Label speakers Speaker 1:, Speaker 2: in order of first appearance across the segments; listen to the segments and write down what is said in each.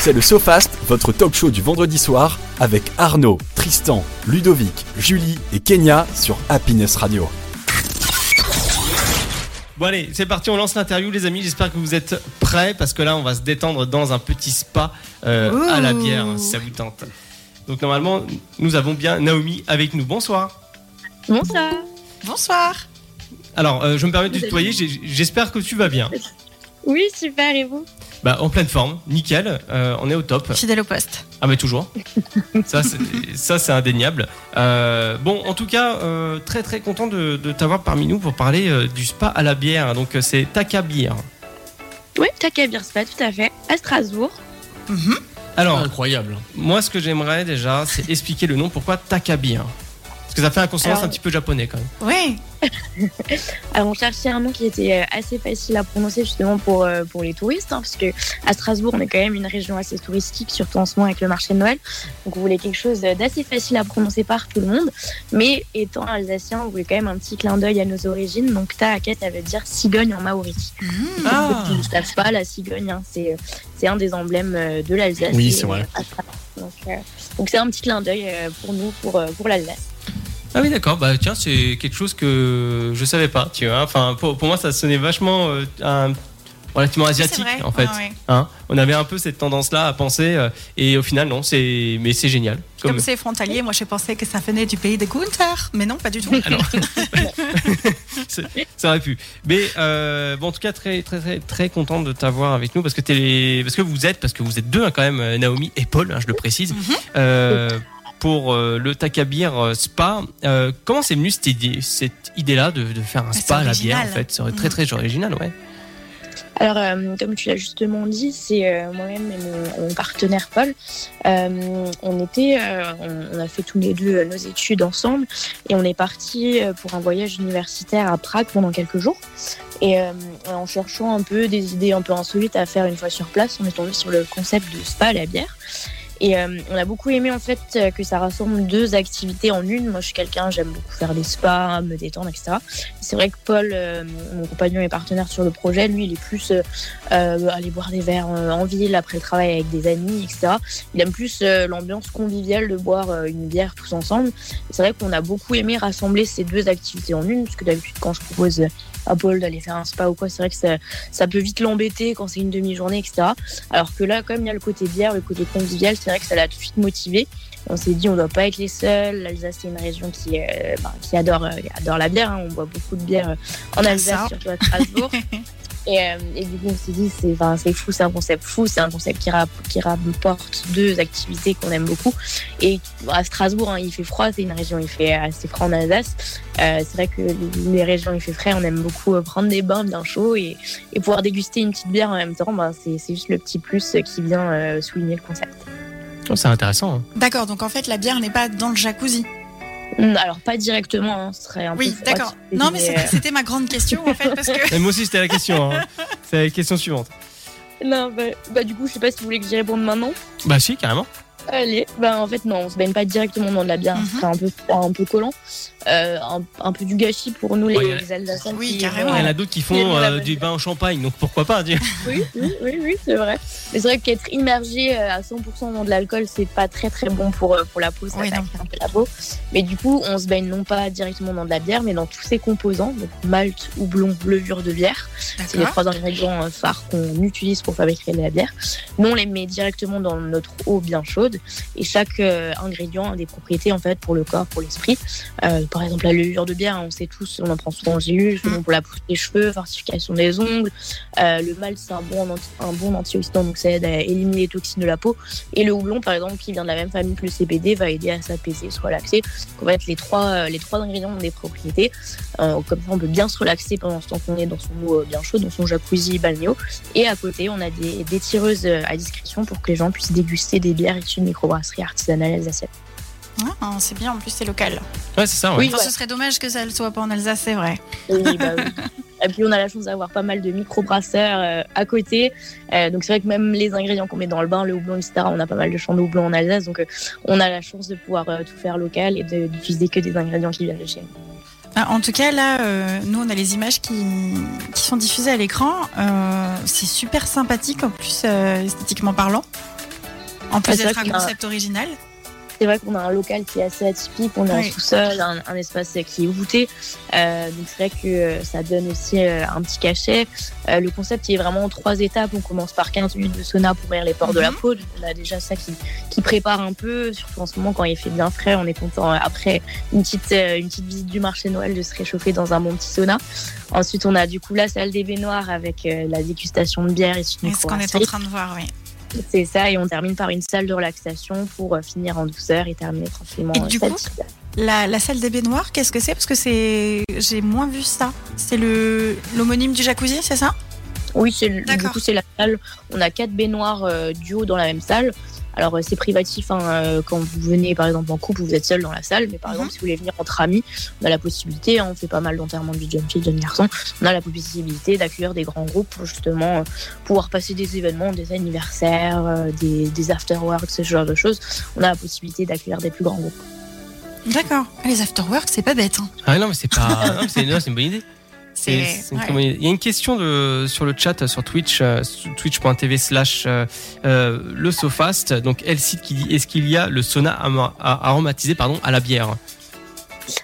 Speaker 1: C'est le SoFast, votre talk show du vendredi soir avec Arnaud, Tristan, Ludovic, Julie et Kenya sur Happiness Radio.
Speaker 2: Bon allez, c'est parti, on lance l'interview les amis, j'espère que vous êtes prêts parce que là on va se détendre dans un petit spa euh, à la bière si ça vous tente. Donc normalement nous avons bien Naomi avec nous. Bonsoir.
Speaker 3: Bonsoir.
Speaker 4: Bonsoir.
Speaker 2: Alors euh, je me permets de tutoyer, j'espère que tu vas bien.
Speaker 3: Oui, super, et vous?
Speaker 2: Bah en pleine forme, nickel, euh, on est au top.
Speaker 4: Fidèle au poste.
Speaker 2: Ah mais toujours. ça c'est ça c'est indéniable. Euh, bon en tout cas euh, très très content de, de t'avoir parmi nous pour parler euh, du spa à la bière. Donc c'est Taka Beer.
Speaker 3: Oui, Taka Beer Spa, tout à fait, à Strasbourg.
Speaker 4: Mhm.
Speaker 2: Alors
Speaker 5: Incroyable.
Speaker 2: moi ce que j'aimerais déjà c'est expliquer le nom pourquoi Taka Beer? Parce que ça fait un consonance
Speaker 3: Alors-
Speaker 2: un petit peu japonais quand même.
Speaker 4: Oui.
Speaker 3: Alors, on cherchait un nom qui était euh, assez facile à prononcer justement pour, euh, pour les touristes, hein, parce que à Strasbourg, on est quand même une région assez touristique, surtout en ce moment avec le marché de Noël. Donc, on voulait quelque chose d'assez facile à prononcer par tout le monde. Mais étant alsacien, on voulait quand même un petit clin d'œil à nos origines. Donc, Taaka, ça veut dire cigogne en maori.
Speaker 4: Mhm.
Speaker 2: Ah.
Speaker 3: Ceux qui ne savent pas, la cigogne, hein, c'est c'est un des emblèmes euh, de l'Alsace.
Speaker 5: Oui, c'est vrai.
Speaker 3: Donc, euh, donc c'est un petit clin d'œil pour nous, pour, pour l'Alsace.
Speaker 2: Ah oui d'accord, bah tiens c'est quelque chose que je savais pas, tu vois. Enfin pour, pour moi ça sonnait vachement euh, un- relativement asiatique en fait.
Speaker 4: Ah.
Speaker 2: Hein on avait un peu cette tendance-là à penser euh, et au final non, c'est mais c'est génial.
Speaker 4: Comme c'est frontalier, moi j'ai pensé que ça venait du pays de Gunther, mais non, pas du tout.
Speaker 2: Alors, ça aurait pu. Mais euh, bon, en tout cas, très très très très content de t'avoir avec nous parce que t'es parce que vous êtes parce que vous êtes deux hein, quand même, Naomi et Paul, hein, je le précise, euh, pour euh, le Takabir euh, Spa. Euh, comment c'est venu cette idée, cette idée-là de, de faire un
Speaker 4: c'est
Speaker 2: spa à la bière en fait, c'est très
Speaker 4: Mhm.
Speaker 2: très original, ouais.
Speaker 3: Alors, euh, comme tu l'as justement dit, c'est euh, moi-même et mon, mon partenaire Paul. Euh, on était, on, on a fait tous les deux nos études ensemble et on est parti pour un voyage universitaire à Prague pendant quelques jours. Et en cherchant un peu des idées un peu insolites à faire une fois sur place, on est tombé sur le concept de spa à la bière. Et euh, on a beaucoup aimé en fait euh, que ça rassemble deux activités en une. Moi, je suis quelqu'un, j'aime beaucoup faire des spas, me détendre, etc. C'est vrai que Paul, euh, mon compagnon et partenaire sur le projet, lui, il est plus aller boire des verres en ville après le travail avec des amis, etc. Il aime plus l'ambiance conviviale de boire une bière tous ensemble. C'est vrai qu'on a beaucoup aimé rassembler ces deux activités en une, parce que d'habitude, quand je propose à Paul d'aller faire un spa ou quoi, c'est vrai que ça, peut vite l'embêter quand c'est une demi-journée, etc. Alors que là, comme il y a le côté bière, le côté convivial, c'est vrai que ça l'a tout de suite motivé. On s'est dit, on doit pas être les seuls. L'Alsace, c'est une région qui, euh, ben, qui adore, euh, adore la bière. hein. On boit beaucoup de bière euh, en
Speaker 4: Ah,
Speaker 3: Alsace, surtout à Strasbourg. Et, euh, et du coup, on s'est dit, c'est enfin, c'est fou, c'est un concept fou, c'est un concept qui, rap- qui rapporte deux activités qu'on aime beaucoup. Et à Strasbourg, hein, il fait froid, c'est une région, il fait assez froid en Alsace. C'est vrai que les régions, il fait frais, on aime beaucoup prendre des bains bien chauds et, et pouvoir déguster une petite bière en même temps, ben, c'est c'est juste le petit plus qui vient souligner le concept.
Speaker 2: Oh, c'est intéressant. hein.
Speaker 4: D'accord, donc en fait la bière n'est pas dans le jacuzzi.
Speaker 3: Hum, Alors, pas directement, hein, ce serait un
Speaker 4: Oui,
Speaker 3: peu froid,
Speaker 4: d'accord. Non, mais
Speaker 3: c'était,
Speaker 4: ma grande question en fait, parce que.
Speaker 2: Et moi aussi c'était la question. hein. C'est la question suivante.
Speaker 3: Non, bah, bah, du coup, je sais pas si vous voulez que j'y réponde maintenant.
Speaker 2: Bah si carrément.
Speaker 3: Allez, bah en fait non, on se baigne pas directement dans de la bière, ce serait un peu un peu collant, euh, un, un peu du gâchis pour nous les,
Speaker 2: Ouais,
Speaker 3: les Alsaciens.
Speaker 4: Oui,
Speaker 3: qui-
Speaker 4: carrément.
Speaker 2: Il y en a d'autres qui font euh, du bain en champagne, donc pourquoi pas dire.
Speaker 3: Oui, oui, oui, oui, c'est vrai. Mais c'est vrai qu'être immergé euh, à 100% dans de l'alcool, c'est pas très très bon pour, pour la peau, ça
Speaker 4: Oui,
Speaker 3: un peu la peau. Mais du coup, on se baigne non pas directement dans de la bière, mais dans tous ses composants, donc malt, houblon, levure de bière. C'est les trois ingrédients phares qu'on utilise pour fabriquer de la bière. Nous, on les met directement dans notre eau bien chaude et chaque euh, ingrédient a des propriétés en fait pour le corps, pour l'esprit. Euh, par exemple, la levure de bière, on sait tous, on en prend souvent en gélule, souvent pour la pousse des cheveux, fortification des ongles. Euh, le malt, c'est un bon, anti- un bon antioxydant, donc ça aide à éliminer les toxines de la peau. Et le houblon, par exemple, qui vient de la même famille que le CBD, va aider à s'apaiser, se relaxer. Donc, en fait, les trois, les trois ingrédients ont des propriétés. Comme ça, on peut bien se relaxer pendant ce temps qu'on est dans son eau bien chaude, dans son jacuzzi balnéo. Et à côté, on a des, des tireuses à discrétion pour que les gens puissent déguster des bières issues de microbrasseries artisanales alsaciennes.
Speaker 4: Ah, c'est bien, en plus c'est local.
Speaker 2: Ouais c'est ça. Ouais.
Speaker 3: Oui,
Speaker 4: Enfin, ce serait dommage que ça ne soit pas en Alsace, c'est vrai.
Speaker 3: Oui, bah oui. Et puis on a la chance d'avoir pas mal de microbrasseurs euh, à côté. Euh, donc c'est vrai que même les ingrédients qu'on met dans le bain, le houblon, etc., on a pas mal de champs de houblon en Alsace. Donc euh, on a la chance de pouvoir euh, tout faire local et de- d'utiliser que des ingrédients qui viennent de chez nous.
Speaker 4: Ah, En tout cas, là, euh, nous, on a les images qui, qui sont diffusées à l'écran. Euh, c'est super sympathique, en plus, euh, esthétiquement parlant. En plus d'être
Speaker 3: vrai
Speaker 4: un
Speaker 3: a-
Speaker 4: concept original.
Speaker 3: C'est vrai qu'on a un local qui est assez atypique, on est
Speaker 4: Oui.
Speaker 3: en sous-sol, un, un espace qui est voûté. Euh, donc c'est vrai que euh, ça donne aussi euh, un petit cachet. Euh, le concept il est vraiment en trois étapes. On commence par 15 minutes de sauna pour ouvrir les portes de la
Speaker 4: Mhm.
Speaker 3: peau. On a déjà ça qui, qui prépare un peu, surtout en ce moment quand il fait bien frais. On est content après une petite, une petite visite du marché Noël de se réchauffer dans un bon petit sauna. Ensuite on a du coup la salle des baignoires avec la dégustation de bière et
Speaker 4: ce qu'on est en train de voir, oui.
Speaker 3: C'est ça, et on termine par une salle de relaxation pour euh, finir en douceur et terminer tranquillement.
Speaker 4: Et
Speaker 3: euh,
Speaker 4: du coup, La, la salle des baignoires, qu'est-ce que c'est? Parce que c'est, j'ai moins vu ça. C'est le l'homonyme du jacuzzi, c'est ça?
Speaker 3: Oui, c'est du coup c'est la salle. On a quatre baignoires euh, duo dans la même salle. Alors euh, c'est privatif hein, euh, quand vous venez par exemple en couple, vous êtes seul dans la salle. Mais par
Speaker 4: Mhm.
Speaker 3: exemple si vous voulez venir entre amis, on a la possibilité. hein, on fait pas mal d'enterrements de jeune fille, de jeune garçon. On a la possibilité d'accueillir des grands groupes pour justement euh, pouvoir passer des événements, des anniversaires, euh, des, des afterworks, ce genre de choses. On a la possibilité d'accueillir des plus grands groupes.
Speaker 4: D'accord. Les afterworks, c'est pas bête. hein.
Speaker 2: Ah non, mais c'est pas. c'est une bonne idée.
Speaker 4: C'est,
Speaker 2: C'est- c'est une
Speaker 4: ouais.
Speaker 2: très bonne idée. Il y a une question de, sur le chat sur Twitch, euh, twitch.tv slash euh, euh, le Sofast. Donc, elle cite qui dit Est-ce qu'il y a le sauna aromatisé pardon, à la bière?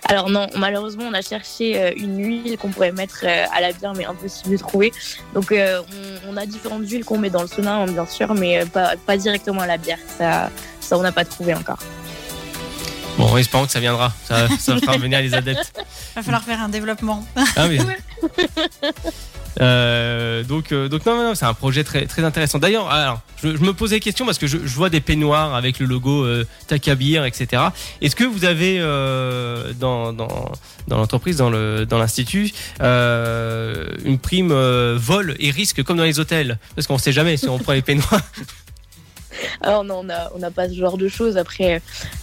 Speaker 3: Alors non, malheureusement, on a cherché euh, une huile qu'on pourrait mettre euh, à la bière, mais impossible de trouver. Donc euh, on, on a différentes huiles qu'on met dans le sauna, hein, bien sûr, mais euh, pas, pas directement à la bière. Ça, ça on n'a pas trouvé encore.
Speaker 2: Bon, espérons que ça viendra. Ça, ça fera venir les adeptes.
Speaker 4: Va falloir faire un développement.
Speaker 2: Ah oui. Euh, donc, euh, donc non, non, non, c'est un projet très, très intéressant. D'ailleurs, alors, je, je me posais la question parce que je, je vois des peignoirs avec le logo euh, Takabir, etc. Est-ce que vous avez euh, dans, dans, dans l'entreprise, dans le dans l'institut, euh, une prime vol et risque comme dans les hôtels? Parce qu'on ne sait jamais si on prend les peignoirs.
Speaker 3: Alors non, on n'a on pas ce genre de choses. Après,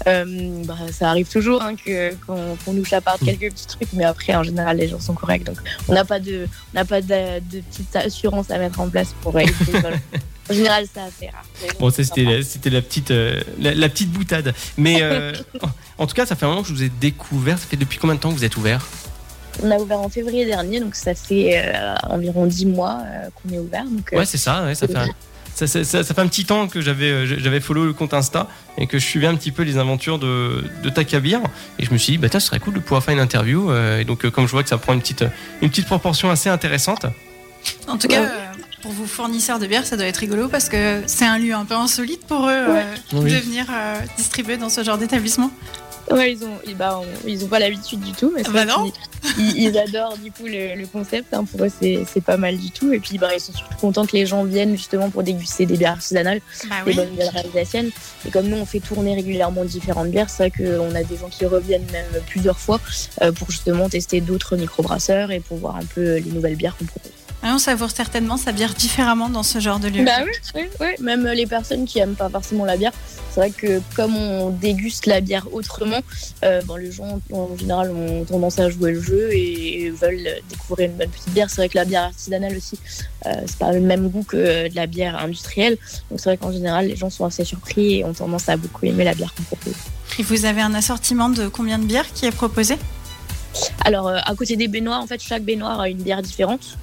Speaker 3: euh, bah, ça arrive toujours hein, que- qu'on nous chaparde quelques petits trucs, mais après, en général, les gens sont corrects. Donc on n'a pas de, on n'a pas de, de petite assurance à mettre en place pour éviter. voilà. En général, ça assez rare.
Speaker 2: Bon, c'était la, c'était la petite euh, la, la petite boutade. Mais euh, en tout cas, ça fait un moment que je vous ai découvert. Ça fait depuis combien de temps que vous êtes ouvert?
Speaker 3: On a ouvert en février dernier, donc ça fait euh, environ 10 mois euh, qu'on est ouvert. Donc, euh,
Speaker 2: Ouais, c'est ça, ouais, ça, fait un, ça, ça- ça- ça fait un petit temps que j'avais euh, j'avais follow le compte Insta et que je suivais un petit peu les aventures de, de Takabir. Et je me suis dit, bah, tiens, ce serait cool de pouvoir faire une interview. euh, et donc, euh, comme je vois que ça prend une petite, une petite proportion assez intéressante.
Speaker 4: En tout cas, euh, pour vous fournisseurs de bière, ça doit être rigolo parce que c'est un lieu un peu insolite pour eux euh,
Speaker 2: Oui.
Speaker 4: de venir euh, distribuer dans ce genre d'établissement.
Speaker 3: Ouais, ils ont, ils, bah, on- ils ont pas l'habitude du tout, mais c'est
Speaker 4: Bah non.
Speaker 3: ils, ils adorent du coup le, le concept. hein. pour eux, c'est c'est pas mal du tout. Et puis, bah, ils sont surtout contents que les gens viennent justement pour déguster des bières artisanales,
Speaker 4: Bah
Speaker 3: des
Speaker 4: oui.
Speaker 3: bonnes bières alsaciennes. Et comme nous, on fait tourner régulièrement différentes bières, c'est vrai qu'on a des gens qui reviennent même plusieurs fois euh, pour justement tester d'autres microbrasseurs et pour voir un peu les nouvelles bières qu'on propose.
Speaker 4: Ah, on savoure certainement sa bière différemment dans ce genre de lieu.
Speaker 3: Bah oui, oui, oui. Même les personnes qui aiment pas forcément la bière, c'est vrai que comme on déguste la bière autrement, euh, bon, les gens en général ont tendance à jouer le jeu et veulent découvrir une bonne petite bière. C'est vrai que la bière artisanale aussi, euh, c'est pas le même goût que de la bière industrielle. Donc c'est vrai qu'en général, les gens sont assez surpris et ont tendance à beaucoup aimer la bière qu'on propose.
Speaker 4: Et vous avez un assortiment de combien de bières qui est proposé?
Speaker 3: Alors, euh, à côté des baignoires, en fait, chaque baignoire a une bière différente.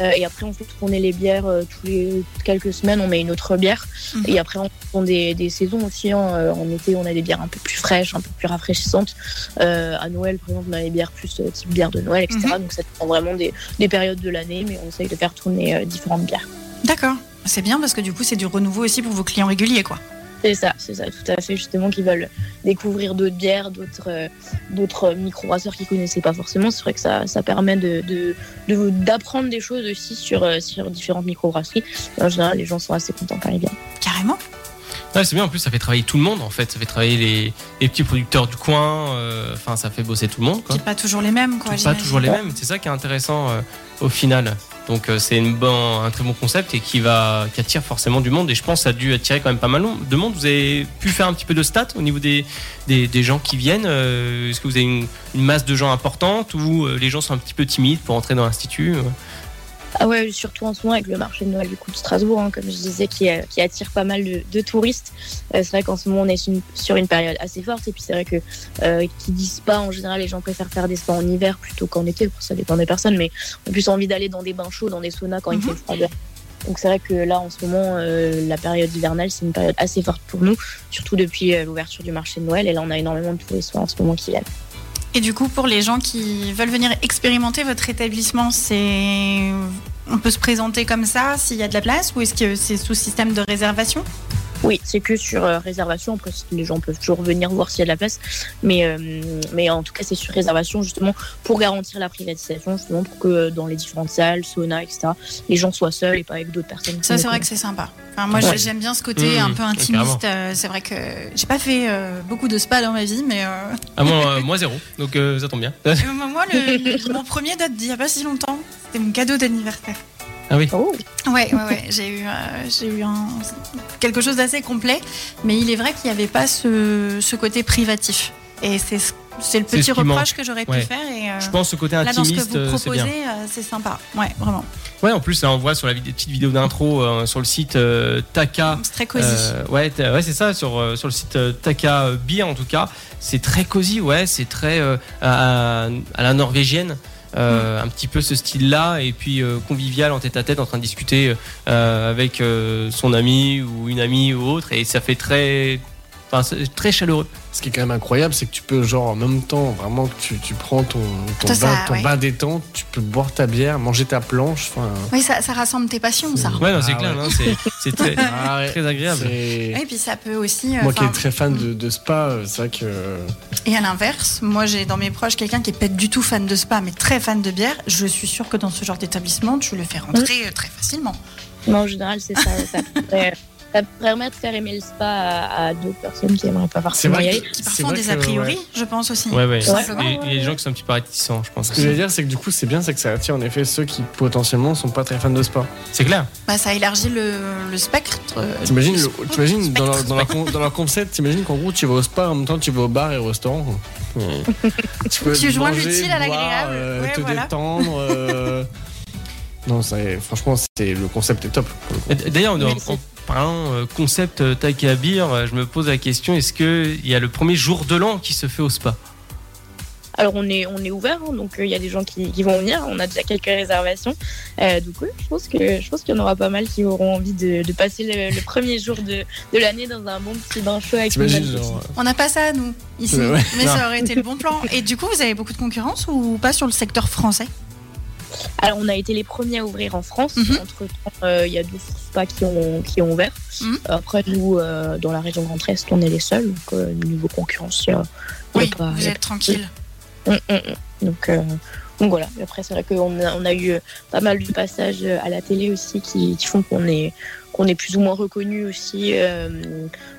Speaker 3: Euh, et après, on fait tourner les bières euh, tous les quelques semaines, on met une autre bière.
Speaker 4: Mhm.
Speaker 3: Et après, on prend des, des saisons aussi. hein. Euh, En été, on a des bières un peu plus fraîches, un peu plus rafraîchissantes. À Noël, par exemple, on a des bières plus type bière de Noël, etc. Donc, ça dépend vraiment des, des périodes de l'année, mais on essaye de faire tourner différentes bières.
Speaker 4: D'accord. C'est bien parce que du coup, c'est du renouveau aussi pour vos clients réguliers, quoi.
Speaker 3: C'est ça, c'est ça, tout à fait, justement, qui veulent découvrir d'autres bières, d'autres euh, d'autres micro-brasseurs qu'ils connaissaient pas forcément. C'est vrai que ça, ça permet de de- de- d'apprendre des choses aussi sur, euh, sur différentes micro-brasseries. Et En général, les gens sont assez contents quand ils viennent.
Speaker 4: Carrément.
Speaker 2: Ouais, c'est bien, en plus, ça fait travailler tout le monde en fait. Ça fait travailler les, les petits producteurs du coin. euh, Enfin, ça fait bosser tout le monde. Quoi.
Speaker 4: Puis pas toujours les mêmes, quoi.
Speaker 2: pas
Speaker 4: j'imagine.
Speaker 2: toujours les mêmes. C'est ça qui est intéressant euh, au final. Donc euh, c'est un très bon concept et qui va attire forcément du monde. Et je pense que ça a dû attirer quand même pas mal de monde. Vous avez pu faire un petit peu de stats au niveau des, gens qui viennent. euh, Est-ce que vous avez une, masse de gens importante ou euh, les gens sont un petit peu timides pour entrer dans l'institut
Speaker 3: Ah ouais, surtout en ce moment avec le marché de Noël du coup de Strasbourg, hein, comme je disais, qui, euh, qui attire pas mal de, de touristes. Euh, c'est vrai qu'en ce moment on est sur une, sur une période assez forte et puis c'est vrai que euh, qui disent spa en général les gens préfèrent faire des spas en hiver plutôt qu'en été. Ça dépend des personnes, mais on a plus envie d'aller dans des bains chauds, dans des saunas quand il
Speaker 4: Mhm.
Speaker 3: fait froid. Donc c'est vrai que là, en ce moment, euh, la période hivernale, c'est une période assez forte pour nous, surtout depuis euh, l'ouverture du marché de Noël. Et là, on a énormément de touristes en ce moment qui viennent.
Speaker 4: Et du coup, pour les gens qui veulent venir expérimenter votre établissement, c'est on peut se présenter comme ça s'il y a de la place ou est-ce que c'est sous système de réservation?
Speaker 3: Oui, c'est que sur euh, réservation. Après, les gens peuvent toujours venir voir s'il y a de la place. Mais, euh, mais en tout cas, c'est sur réservation justement pour garantir la privatisation, justement pour que euh, dans les différentes salles, sauna, etc., les gens soient seuls et pas avec d'autres personnes.
Speaker 4: Ça, c'est vrai que c'est sympa. Enfin, moi,
Speaker 2: Ouais.
Speaker 4: j'aime bien ce côté
Speaker 2: Mmh,
Speaker 4: un peu intimiste. Euh, c'est vrai que j'ai pas fait euh, beaucoup de spa dans ma vie, mais euh,
Speaker 2: Ah, moi, euh, moi zéro, donc euh, ça tombe bien.
Speaker 4: euh, moi, le- le- mon premier date d'il y a pas si longtemps. C'était mon cadeau d'anniversaire.
Speaker 2: Ah oui.
Speaker 3: Oh,
Speaker 4: Ouais, ouais, ouais. J'ai eu, euh, j'ai eu un, quelque chose d'assez complet, mais il est vrai qu'il n'y avait pas ce, ce côté privatif. Et c'est ce- c'est le
Speaker 2: C'est
Speaker 4: petit
Speaker 2: ce
Speaker 4: reproche que j'aurais
Speaker 2: Ouais.
Speaker 4: pu faire. Et, euh,
Speaker 2: Je pense ce côté
Speaker 4: là, dans ce que
Speaker 2: intimiste,
Speaker 4: vous
Speaker 2: euh, c'est
Speaker 4: proposez, euh, c'est sympa. Ouais, vraiment.
Speaker 2: Ouais, en plus, là, on voit sur la vid- petite vidéo d'intro euh, sur le site euh, Taka.
Speaker 4: C'est très cosy.
Speaker 2: Euh, ouais, t- ouais c'est ça, sur, euh, sur le site euh, Taka euh, Beer en tout cas. C'est très cosy, ouais, c'est très euh, à, à la norvégienne. Euh, Un petit peu ce style-là, et puis euh, convivial en tête à tête, en train de discuter euh, avec son ami ou une amie ou autre, et ça fait très, enfin, c'est très chaleureux.
Speaker 5: Ce qui est quand même incroyable, c'est que tu peux, genre, en même temps, vraiment, que tu, tu prends ton, ton,
Speaker 4: Ça,
Speaker 5: bain, ton
Speaker 4: ouais.
Speaker 5: bain détente, tu peux boire ta bière, manger ta planche. Enfin,
Speaker 4: Oui, ça, ça rassemble tes passions, ça.
Speaker 2: Ouais, non, c'est
Speaker 5: Ah
Speaker 2: clair,
Speaker 5: ouais.
Speaker 2: hein, c'est- c'est très,
Speaker 5: ah ouais,
Speaker 2: très agréable.
Speaker 5: c'est-
Speaker 4: Et puis ça peut aussi. euh,
Speaker 5: Moi qui est très fan de, de spa, euh, c'est vrai que.
Speaker 4: Et à l'inverse, moi j'ai dans mes proches quelqu'un qui est pas du tout fan de spa, mais très fan de bière. Je suis sûre que dans ce genre d'établissement, tu le fais rentrer euh, très facilement.
Speaker 3: mais en général, c'est ça. Ça permet de faire aimer le spa à, à d'autres personnes qui n'aimeraient pas forcément
Speaker 5: vrai
Speaker 3: y aller.
Speaker 4: Qui
Speaker 5: C'est
Speaker 4: parfois des a priori,
Speaker 5: ouais.
Speaker 4: je pense aussi.
Speaker 2: Ouais, ouais.
Speaker 3: Ouais.
Speaker 2: Et- Il y a des gens qui sont un petit peu réticents, je pense.
Speaker 5: Ce que j'allais dire, c'est que du coup, c'est bien, c'est que ça attire en effet ceux qui potentiellement sont pas très fans de spa.
Speaker 2: C'est clair.
Speaker 4: Bah, ça élargit le, le spectre. euh,
Speaker 5: T'imagines,
Speaker 4: sport.
Speaker 5: dans, leur, dans, leur, con- dans leur concept, t'imagines qu'en gros, tu vas au spa en même temps, tu vas au bar et au restaurant. quoi. tu peux
Speaker 4: Tu joins l'utile à l'agréable.
Speaker 5: euh,
Speaker 4: Ouais,
Speaker 5: te
Speaker 4: voilà.
Speaker 5: détendre. euh, Non, ça, est- franchement, c'est le concept est top.
Speaker 2: D'ailleurs, en
Speaker 3: c'est-
Speaker 2: parlant euh, concept euh, Taka Beer, euh, je me pose la question est-ce qu'il y a le premier jour de l'an qui se fait au spa?
Speaker 3: Alors on est on est ouvert, hein, donc euh, il y a des gens qui, qui vont venir. On a déjà quelques réservations. Euh, donc oui, je pense que je pense qu'il y en aura pas mal qui auront envie de, de passer le, le premier jour de, de l'année dans un bon petit bain chaud avec
Speaker 5: genre,
Speaker 4: On n'a pas ça, nous, ici.
Speaker 5: Ouais, ouais.
Speaker 4: Mais
Speaker 2: Non.
Speaker 4: ça aurait été le bon plan. Et du coup, vous avez beaucoup de concurrence ou pas sur le secteur français?
Speaker 3: Alors, on a été les premiers à ouvrir en France.
Speaker 4: Mhm.
Speaker 3: Entre temps, il y a 12 spas qui ont, qui ont ouvert.
Speaker 4: Mhm.
Speaker 3: Après, nous, euh, dans la région Grand Est, on est les seuls. Donc, euh, niveau concurrence, il
Speaker 4: Oui,
Speaker 3: pas-
Speaker 4: vous êtes tranquille.
Speaker 3: Mm, mm, mm. Donc, euh, donc voilà. Après, c'est vrai qu'on a, on a eu euh, pas mal de passages euh, à la télé aussi qui, qui font qu'on est, qu'on est plus ou moins reconnu aussi. euh,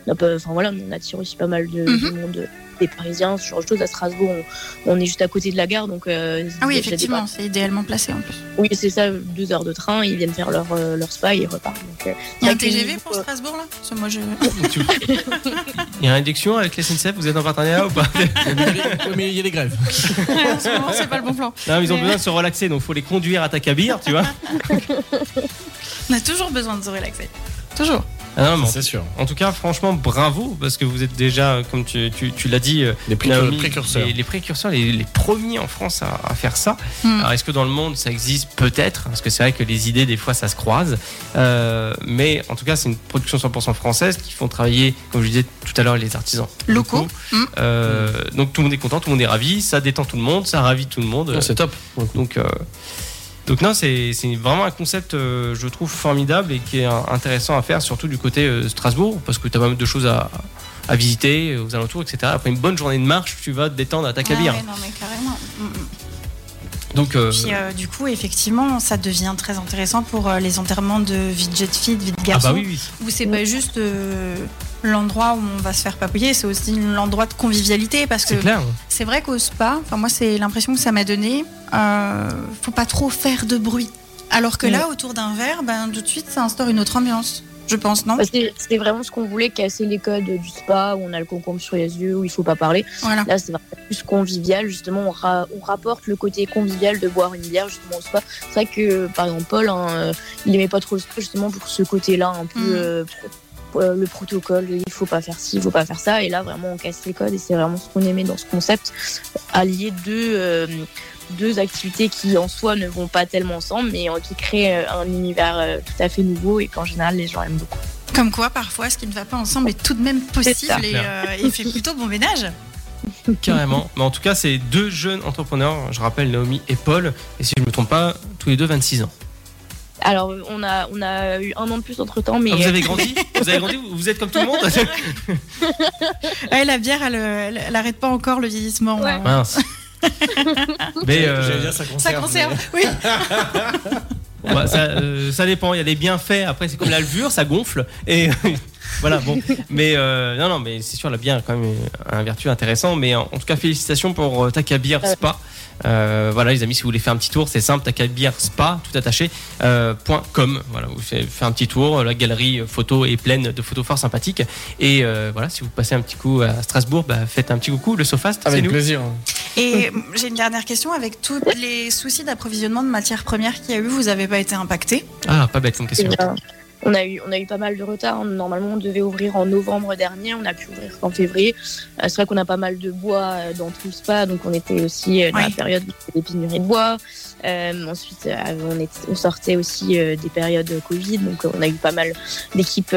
Speaker 3: on, a enfin, voilà, on attire aussi pas mal de,
Speaker 4: Mhm.
Speaker 3: de monde, des Parisiens, ce genre de choses. À Strasbourg, on, on est juste à côté de la gare. Donc, euh,
Speaker 4: Ah oui, effectivement, c'est idéalement placé en plus.
Speaker 3: oui, c'est ça, deux heures de train, ils viennent faire leur, euh, leur spa et ils repartent. Donc, euh,
Speaker 4: Il y a un TGV pour Strasbourg là? Parce que moi je.
Speaker 2: Il y a une induction avec la SNCF, vous êtes en partenariat ou pas?
Speaker 5: Mais il y a des grèves.
Speaker 4: en ce moment, c'est pas le bon plan.
Speaker 2: Non, mais ils ont
Speaker 4: Mais-
Speaker 2: besoin de se relaxer, donc il faut les conduire à Takabir, tu vois.
Speaker 4: On a toujours besoin de se relaxer. Toujours.
Speaker 2: Ah non,
Speaker 5: C'est sûr.
Speaker 2: en tout cas, franchement, bravo, parce que vous êtes déjà, comme tu, tu- tu l'as dit, euh,
Speaker 5: Les précurseurs.
Speaker 2: Naomi,
Speaker 5: précurseurs.
Speaker 2: les, les précurseurs, les, les premiers en France à, à faire ça.
Speaker 4: Hmm.
Speaker 2: Alors, est-ce que dans le monde ça existe Peut-être, parce que c'est vrai que les idées, des fois, ça se croise. Euh, mais en tout cas, c'est une production 100% française qui font travailler, comme je disais tout à l'heure, les artisans
Speaker 4: Locaux. Hmm.
Speaker 2: Euh, Donc tout le monde est content, tout le monde est ravi, ça détend tout le monde, ça ravit tout le monde.
Speaker 5: C'est top.
Speaker 2: Donc, euh, donc non, c'est vraiment un concept, euh, je trouve, formidable et qui est intéressant à faire, surtout du côté euh, Strasbourg, parce que tu as pas mal de choses à, à visiter euh, aux alentours, etc. Après une bonne journée de marche, tu vas te détendre à ta
Speaker 4: Ah
Speaker 2: cabine.
Speaker 4: ouais, non, mais carrément. Mm, mm.
Speaker 2: Donc, euh,
Speaker 4: Puis euh, du coup, effectivement, ça devient très intéressant pour euh, les enterrements de vie de jet fille, de vie de
Speaker 2: ah
Speaker 4: garçon.
Speaker 2: bah oui, oui.
Speaker 4: Où c'est pas juste euh, l'endroit où on va se faire papouiller, c'est aussi l'endroit de convivialité. Parce que
Speaker 2: c'est
Speaker 4: vrai qu'au spa, enfin moi c'est l'impression que ça m'a donné, euh, faut pas trop faire de bruit. Alors que là, autour d'un verre, ben, tout de suite, ça instaure une autre ambiance. Je pense, non?
Speaker 3: Bah, c'est- C'était vraiment ce qu'on voulait, casser les codes du spa où on a le concombre sur les yeux, où il faut pas parler.
Speaker 4: Voilà.
Speaker 3: Là, c'est vraiment plus convivial. Justement, on, ra- on rapporte le côté convivial de boire une bière justement au spa. C'est vrai que, par exemple, Paul, hein, euh, il aimait pas trop le spa justement pour ce côté-là un peu
Speaker 4: Mm.
Speaker 3: euh, euh, le protocole, il faut pas faire ci, il faut pas faire ça. Et là, vraiment, on casse les codes et c'est vraiment ce qu'on aimait dans ce concept, allier deux, euh, deux activités qui en soi ne vont pas tellement ensemble, mais euh, qui créent un univers tout à fait nouveau et qu'en général, les gens aiment beaucoup.
Speaker 4: Comme quoi, parfois, ce qui ne va pas ensemble est tout de même possible et, euh, et fait plutôt bon ménage.
Speaker 2: Carrément. Mais en tout cas, c'est deux jeunes entrepreneurs, je rappelle Naomi et Paul, et si je ne me trompe pas, tous les deux 26 ans.
Speaker 3: Alors, on a, on a eu un an de plus entre temps, mais
Speaker 2: Ah, vous avez grandi Vous avez grandi Vous êtes comme tout le monde
Speaker 4: Ouais, la bière, elle, elle, elle arrête pas encore le vieillissement.
Speaker 3: Ouais.
Speaker 4: hein.
Speaker 2: Mince. Mais euh,
Speaker 5: J'allais dire ça conserve.
Speaker 4: Ça conserve, oui.
Speaker 2: bah, ça, euh, ça dépend. Il y a des bienfaits. Après, c'est comme la levure, ça gonfle. Et voilà, bon. Mais euh, non, non, mais c'est sûr, la bière a quand même un vertu intéressant. Mais en, en tout cas, félicitations pour euh, Takabir Spa. Euh, voilà, les amis, si vous voulez faire un petit tour, c'est simple. Takabir Spa, tout attaché. euh, point .com. Voilà, vous faites faites un petit tour. La galerie photo est pleine de photos fort sympathiques. Et euh, voilà, si vous passez un petit coup à Strasbourg, bah, faites un petit coucou. Le Sofast, c'est
Speaker 5: Avec
Speaker 2: nous.
Speaker 5: plaisir.
Speaker 4: Et j'ai une dernière question. Avec tous les soucis d'approvisionnement de matières premières qu'il y a eu, vous n'avez pas été impacté?
Speaker 2: Ah, pas bête comme question.
Speaker 3: On a eu on a eu pas mal de retard. Normalement, on devait ouvrir en novembre dernier. On a pu ouvrir qu'en février. Euh, c'est vrai qu'on a pas mal de bois euh, dans tout le spa, donc on était aussi euh, dans la période des pénuries de bois. Euh, ensuite, on, est- on sortait aussi des périodes Covid, donc on a eu pas mal d'équipes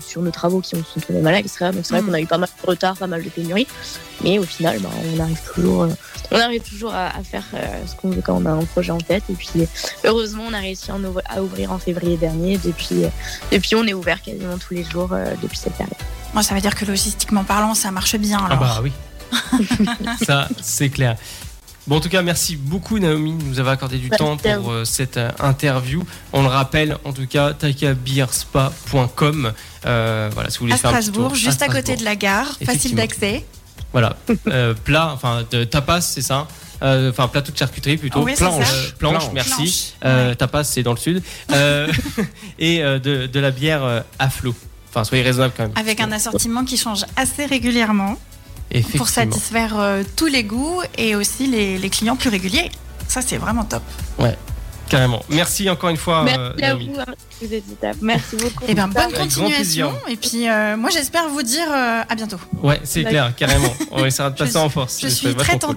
Speaker 3: sur nos travaux qui ont sont tombées malades, etc. Donc c'est vrai
Speaker 4: Mhm.
Speaker 3: qu'on a eu pas mal de retard, pas mal de pénuries, mais au final, bah, on arrive toujours, on arrive toujours à, à faire ce qu'on veut quand on a un projet en tête. Et puis heureusement, on a réussi à, ouvrir- à ouvrir en février dernier. Depuis, euh, depuis, on est ouvert quasiment tous les jours euh, depuis cette période.
Speaker 4: Moi, ça veut dire que logistiquement parlant, ça marche bien.
Speaker 2: Ah bah oui. Ça, c'est clair. Bon, en tout cas, merci beaucoup Naomi de nous avoir accordé du
Speaker 3: Merci
Speaker 2: temps pour euh, cette euh, interview. On le rappelle, en tout cas, takabierspa.com. Euh, voilà, si vous voulez
Speaker 4: à
Speaker 2: faire un petit
Speaker 4: Strasbourg,
Speaker 2: tour.
Speaker 4: juste à, côté de la gare, facile d'accès.
Speaker 2: Voilà, euh, plat, enfin de tapas, c'est ça. Euh, Enfin, plateau de charcuterie plutôt.
Speaker 4: Oui, c'est
Speaker 2: planche, planche,
Speaker 5: Planche.
Speaker 2: merci.
Speaker 4: Planche,
Speaker 2: Euh,
Speaker 4: ouais.
Speaker 2: Tapas, c'est dans le sud. Euh, et euh, de, de la bière à flot. Enfin, soyez raisonnable quand même.
Speaker 4: Avec un assortiment qui change assez régulièrement pour satisfaire euh, tous les goûts et aussi les, les clients plus réguliers. Ça, c'est vraiment top.
Speaker 2: Carrément. Merci encore une fois, euh,
Speaker 3: Merci à vous. hein, vous êtes étapes. Merci beaucoup.
Speaker 4: Et bien, bonne
Speaker 2: Avec grand plaisir.
Speaker 4: continuation. Et puis, euh, moi, j'espère vous dire euh, à bientôt.
Speaker 2: Ouais, c'est clair, carrément. On essaiera de
Speaker 4: Je
Speaker 2: passer en force.
Speaker 4: Je suis très
Speaker 2: cool.